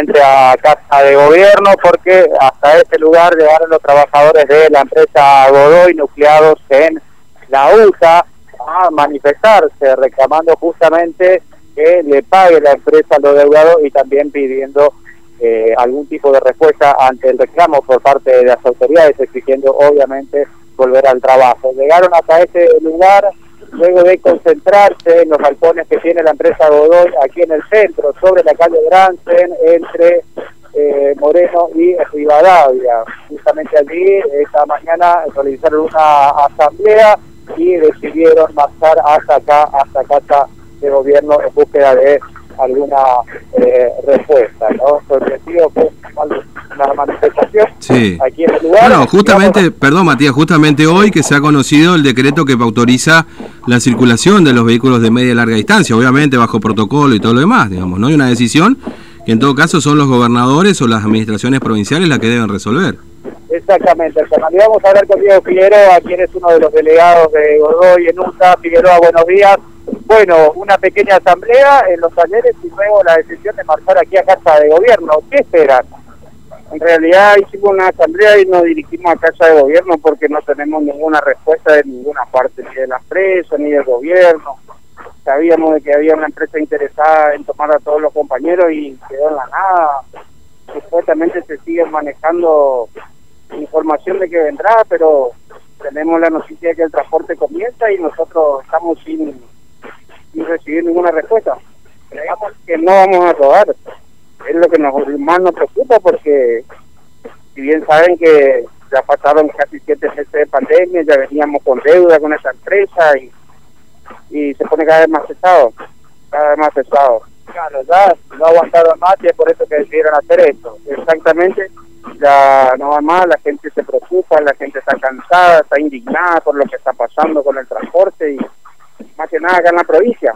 frente a Casa de Gobierno porque hasta este lugar llegaron los trabajadores de la empresa Godoy nucleados en la USA a manifestarse reclamando justamente que le pague la empresa a los deudados y también pidiendo eh, algún tipo de respuesta ante el reclamo por parte de las autoridades exigiendo obviamente volver al trabajo. Llegaron hasta este lugar luego de concentrarse en los balcones que tiene la empresa Godoy aquí en el centro, sobre la calle Bransen, entre eh, Moreno y Rivadavia. Justamente allí, esta mañana, realizaron una asamblea y decidieron marchar hasta acá, hasta casa de gobierno en búsqueda de alguna eh, respuesta, ¿no? Objetivo fue la manifestación sí. aquí en el lugar. Bueno, justamente, perdón Matías, justamente hoy que se ha conocido el decreto que autoriza la circulación de los vehículos de media y larga distancia, obviamente bajo protocolo y todo lo demás, digamos, ¿no? Hay una decisión que en todo caso son los gobernadores o las administraciones provinciales las que deben resolver. Exactamente, y vamos a hablar con Diego Figueroa, quien es uno de los delegados de Godoy en UNTA. Figueroa, buenos días. Bueno, una pequeña asamblea en los talleres y luego la decisión de marchar aquí a Casa de Gobierno. ¿Qué esperan? En realidad hicimos una asamblea y nos dirigimos a Casa de Gobierno porque no tenemos ninguna respuesta de ninguna parte, ni de la empresa, ni del gobierno. Sabíamos de que había una empresa interesada en tomar a todos los compañeros y quedó en la nada. Supuestamente se siguen manejando información de que vendrá, pero tenemos la noticia de que el transporte comienza y nosotros estamos sin, sin recibir ninguna respuesta. Creemos que no vamos a rodar es lo que nos, más nos preocupa porque si bien saben que ya pasaron casi siete meses de pandemia, ya veníamos con deuda con esa empresa y, y se pone cada vez más pesado, cada vez más pesado. Claro, ya no aguantaron más y es por eso que decidieron hacer esto. Exactamente, ya no va más, la gente se preocupa, la gente está cansada, está indignada por lo que está pasando con el transporte y nada acá en la provincia.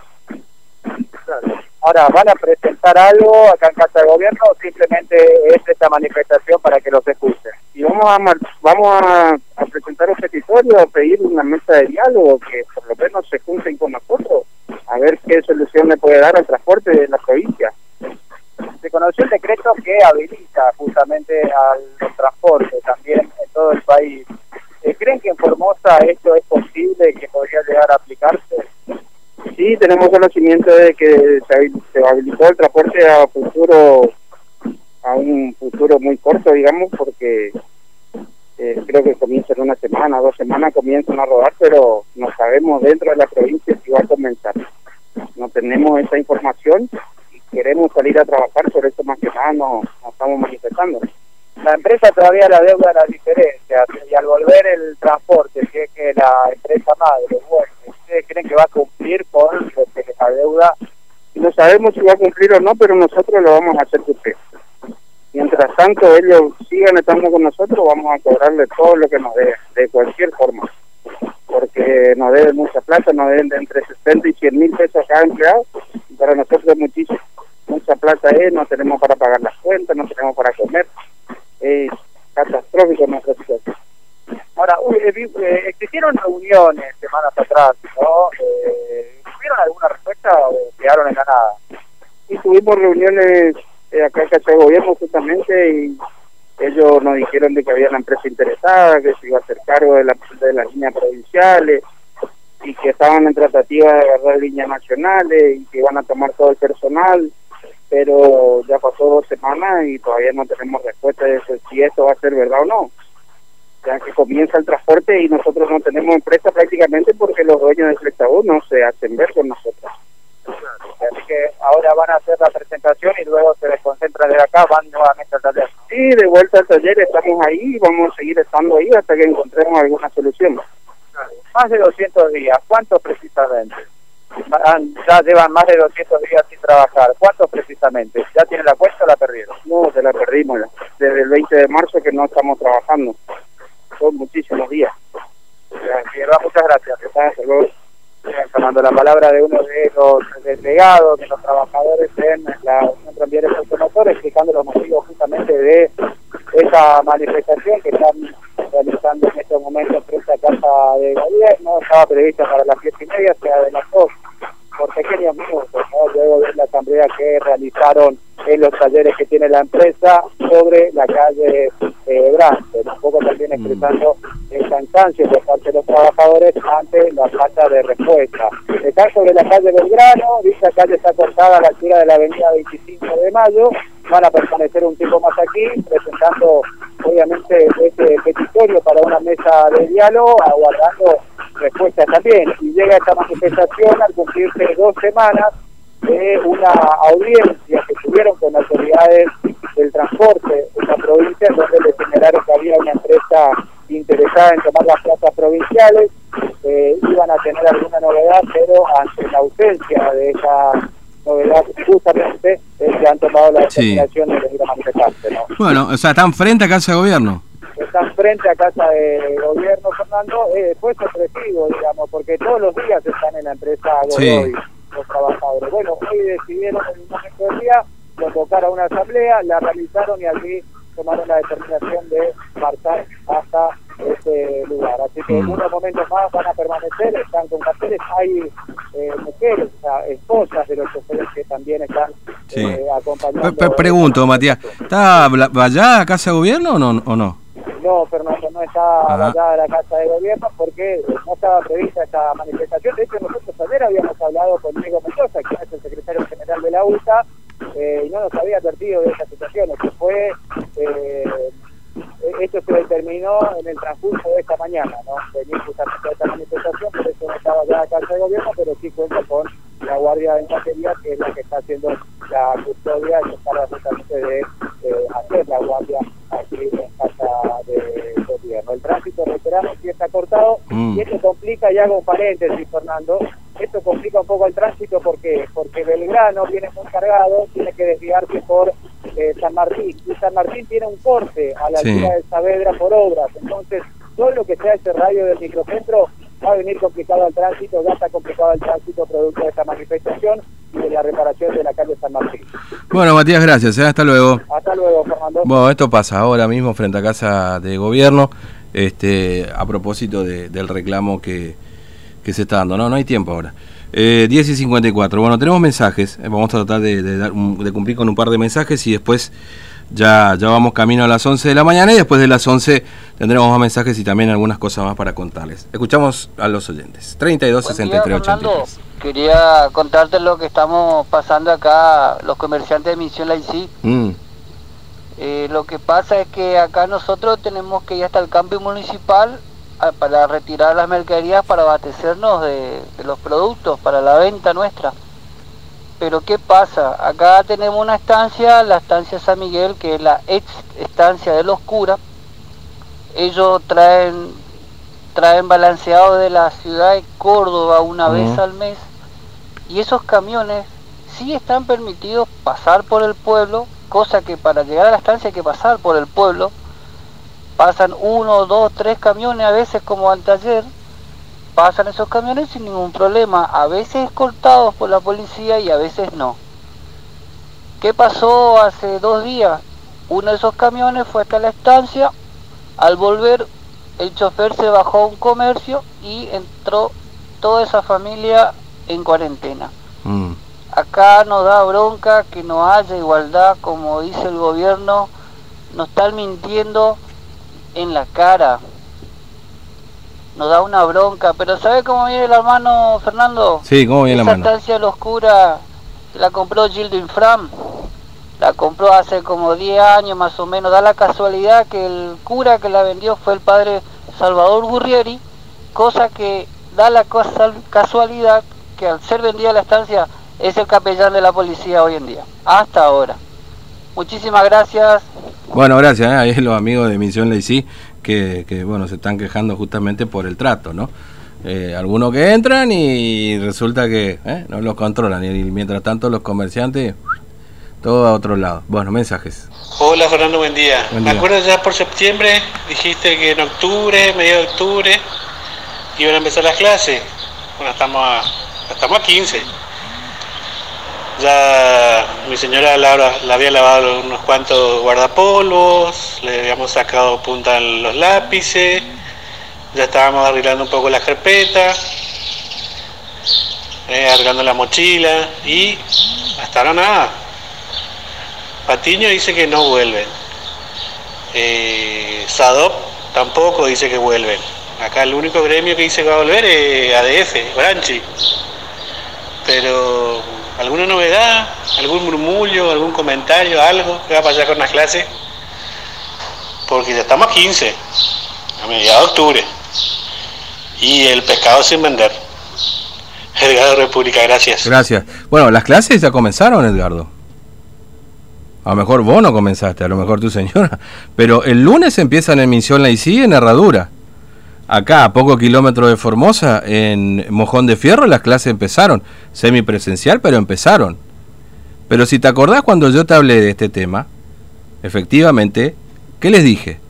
Ahora, ¿van a presentar algo acá en Casa de Gobierno o simplemente es esta manifestación para que los escuchen? Y vamos a vamos a, presentar un petitorio, pedir una mesa de diálogo que por lo menos se junten con nosotros, a ver qué solución le puede dar al transporte de la provincia. Se conoció el decreto que habilita justamente al transporte también en todo el país. ¿Creen que en Formosa esto es posible que podría llegar a? Sí, tenemos conocimiento de que se habilitó el transporte a futuro, a un futuro muy corto, digamos, porque eh, creo que comienza en una semana, dos semanas comienzan a rodar, pero no sabemos dentro de la provincia si va a comenzar. No tenemos esa información y queremos salir a trabajar, por eso más que nada nos, estamos manifestando. La empresa todavía la deuda la diferencia y al volver el transporte, que es que la empresa madre, bueno, ¿ustedes creen que va a cumplir con la deuda? No sabemos si va a cumplir o no, pero nosotros lo vamos a hacer cumplir. Mientras tanto ellos sigan estando con nosotros, vamos a cobrarle todo lo que nos deben, de cualquier forma. Porque nos deben mucha plata, nos deben de entre 60 y 100 mil pesos cada empleado. Para nosotros es muchísimo. Mucha plata es, no tenemos para pagar las cuentas, no tenemos para comer. Es catastrófico nuestra situación. Ahora, eh, eh, existieron reuniones semanas atrás, tuvimos reuniones eh, acá en Casa de Gobierno justamente y ellos nos dijeron de que había una empresa interesada, que se iba a hacer cargo de, la, de las líneas provinciales y que estaban en tratativa de agarrar líneas nacionales y que iban a tomar todo el personal, pero ya pasó dos semanas y todavía no tenemos respuesta de si esto va a ser verdad o no ya que comienza el transporte y nosotros no tenemos empresa prácticamente porque los dueños del Flectabús no se hacen ver con nosotros. Así que ahora van a hacer la presentación y luego se desconcentran de acá, van nuevamente al taller. Sí, de vuelta al taller estamos ahí y vamos a seguir estando ahí hasta que encontremos alguna solución. Más de 200 días, ¿cuántos precisamente? Ya llevan más de 200 días sin trabajar. ¿Cuántos precisamente? ¿Ya tienen la cuenta o la perdieron? No, se la perdimos Desde el 20 de marzo que no estamos trabajando son muchísimos días. muchas gracias. Tomando la palabra de uno de los delegados, de los trabajadores en la Unión Tranviaria de Automotores, explicando los motivos justamente de esa manifestación que están realizando en este momento frente a Casa de Gobierno. Estaba prevista para las diez y media, se adelantó por pequeños minutos, luego de la asamblea que realizaron el los talleres que tiene la empresa sobre la calle eh, Brante, un poco también mm. expresando el cansancio por parte de los trabajadores ante la falta de respuesta. Está sobre la calle Belgrano, dicha calle está cortada a la altura de la avenida 25 de mayo, van a permanecer un tiempo más aquí, presentando obviamente este petitorio para una mesa de diálogo, aguardando respuestas también. Y llega esta manifestación al cumplirse dos semanas de una audiencia que tuvieron con autoridades del transporte en la provincia, donde le señalaron que había una empresa interesada en tomar las plazas provinciales, eh, iban a tener alguna novedad, pero ante la ausencia de esa novedad, justamente eh, se han tomado la determinación de ir a manifestarse. ¿no? Bueno, o sea, están frente a Casa de Gobierno. Están frente a Casa de Gobierno, Fernando, eh, fue sorpresivo, digamos, porque todos los días están en la empresa Godoy los trabajadores. Bueno, hoy decidieron en un momento del día convocar a una asamblea, la realizaron y allí tomaron la determinación de marchar hasta este lugar. Así que en mm. unos momentos más van a permanecer, están con carteles, hay eh, mujeres, o sea, esposas de los choferes que también están eh, acompañando. pregunto, Matías, ¿está allá Casa de Gobierno o no? O no? No, Fernando, no está allá la Casa de Gobierno porque no estaba prevista esta manifestación. De hecho, nosotros ayer habíamos hablado con Diego Mendoza, que es el secretario general de la UTA, eh, y no nos había advertido de esta situación eh, esto en el transcurso de esta mañana, ¿no? Venir justamente a esta manifestación, por eso no estaba ya la Casa de Gobierno, pero sí cuenta con la Guardia de Infantería, que es la que está haciendo la custodia y está justamente de hacer la guardia aquí en casa de gobierno. El tránsito, reiteramos, sí está cortado mm. y esto complica, y hago un paréntesis, Fernando, esto complica un poco el tránsito porque porque Belgrano viene muy cargado, tiene que desviarse por eh, San Martín, San Martín tiene un corte a la altura de Saavedra por obras, entonces todo lo que sea ese radio del microcentro va a venir complicado el tránsito, ya está complicado el tránsito producto de esta manifestación y de la reparación de la calle San Martín. Bueno, Matías, gracias. ¿eh? Hasta luego. Hasta luego, Fernando. Bueno, esto pasa ahora mismo frente a Casa de Gobierno, este, a propósito del reclamo que, se está dando. No, no hay tiempo ahora. Eh, 10 y 54. Bueno, tenemos mensajes. Vamos a tratar de, de cumplir con un par de mensajes y después ya, ya vamos camino a las 11 de la mañana y después de las 11 tendremos más mensajes y también algunas cosas más para contarles. Escuchamos a los oyentes. 32 63 83. Quería contarte lo que estamos pasando acá, los comerciantes de Misión Laicí. Mm. Eh, lo que pasa es que acá nosotros tenemos que ir hasta el cambio municipal para retirar las mercaderías para abastecernos de los productos para la venta nuestra. Pero ¿qué pasa? Acá tenemos una estancia, la estancia San Miguel, que es la ex estancia de los curas. Ellos traen, traen balanceado de la ciudad de Córdoba una vez al mes. Y esos camiones sí están permitidos pasar por el pueblo, cosa que para llegar a la estancia hay que pasar por el pueblo. Pasan uno, dos, tres camiones a veces como anteayer pasan esos camiones sin ningún problema, a veces escoltados por la policía y a veces no. ¿Qué pasó hace dos días? Uno de esos camiones fue hasta la estancia, al volver el chofer se bajó a un comercio y entró toda esa familia en cuarentena. Mm. Acá nos da bronca que no haya igualdad, como dice el gobierno, nos están mintiendo en la cara nos da una bronca, pero ¿sabe cómo viene el hermano Fernando? Sí, ¿cómo viene la mano? Esa estancia oscura la compró Gildo Infram, la compró hace como 10 años más o menos, da la casualidad que el cura que la vendió fue el padre Salvador Gurrieri, cosa que da la casualidad que al ser vendida la estancia es el capellán de la policía hoy en día, hasta ahora. Muchísimas gracias. Bueno, gracias, ¿eh? ahí los amigos de Misión Leicí que, bueno, se están quejando justamente por el trato, ¿no? Eh, algunos que entran y resulta que eh, no los controlan y mientras tanto los comerciantes todo a otro lado. Bueno, mensajes. Hola Fernando, buen día. Me acuerdo ya por septiembre, dijiste que en octubre, medio de octubre, iban a empezar las clases. Bueno, estamos a, estamos a 15. Ya mi señora Laura le había lavado unos cuantos guardapolvos, le habíamos sacado punta en los lápices, ya estábamos arreglando un poco la carpeta, eh, arreglando la mochila y hasta ahora nada. Patiño dice que no vuelven. Eh, Sadop tampoco dice que vuelven. Acá el único gremio que dice que va a volver es ADF, Branchi. Pero, ¿alguna novedad? ¿Algún murmullo? ¿Algún comentario? ¿Algo que va a pasar con las clases? Porque ya estamos a 15, a mediados de octubre. Y el pescado sin vender. Edgardo República, gracias. Gracias. Bueno, las clases ya comenzaron, Edgardo. A lo mejor vos no comenzaste, a lo mejor tu señora. Pero el lunes empiezan en Misión La Icí en Herradura. Acá, a poco kilómetro de Formosa, en Mojón de Fierro, las clases empezaron. Semipresencial, pero empezaron. Pero si te acordás cuando yo te hablé de este tema, efectivamente, ¿qué les dije?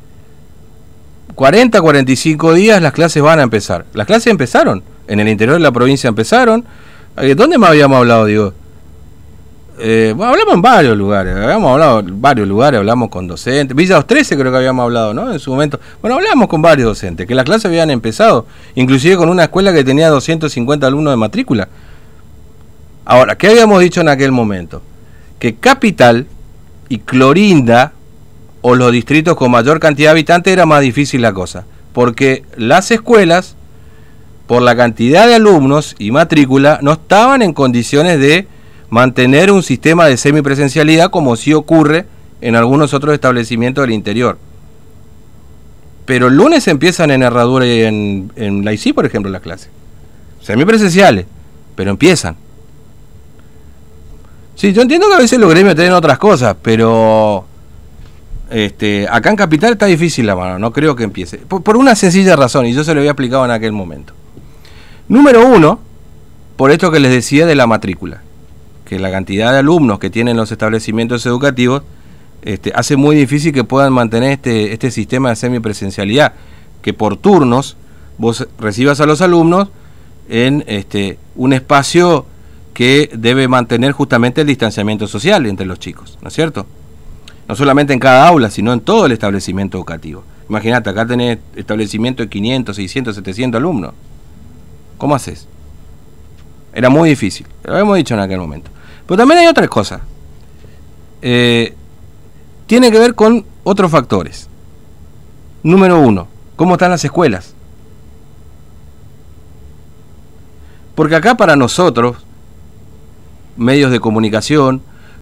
40, 45 días las clases van a empezar. Las clases empezaron. En el interior de la provincia empezaron. Eh, ¿Dónde más habíamos hablado, digo? Eh, hablamos en varios lugares, habíamos hablado en varios lugares, hablamos con docentes, Villa 13 creo que habíamos hablado, ¿no? En su momento. Bueno, hablamos con varios docentes, que las clases habían empezado, inclusive con una escuela que tenía 250 alumnos de matrícula. Ahora, ¿qué habíamos dicho en aquel momento? Que Capital y Clorinda, o los distritos con mayor cantidad de habitantes, era más difícil la cosa, porque las escuelas, por la cantidad de alumnos y matrícula, no estaban en condiciones de mantener un sistema de semipresencialidad como sí ocurre en algunos otros establecimientos del interior. Pero el lunes empiezan en Herradura y en, en la ICI, por ejemplo, las clases. Semipresenciales, pero empiezan. Sí, yo entiendo que a veces los gremios tienen otras cosas, pero este, acá en Capital está difícil la mano, no creo que empiece. Por, por, una sencilla razón, y yo se lo había explicado en aquel momento. Número uno, por esto que les decía de la matrícula que la cantidad de alumnos que tienen los establecimientos educativos este, hace muy difícil que puedan mantener este, este sistema de semipresencialidad, que por turnos vos recibas a los alumnos en este, un espacio que debe mantener justamente el distanciamiento social entre los chicos, ¿no es cierto? No solamente en cada aula, sino en todo el establecimiento educativo. Imagínate, acá tenés establecimiento de 500, 600, 700 alumnos. ¿Cómo haces? Era muy difícil, lo habíamos dicho en aquel momento. Pero también hay otras cosas. Eh, tiene que ver con otros factores. Número uno, ¿cómo están las escuelas? Porque acá para nosotros, medios de comunicación,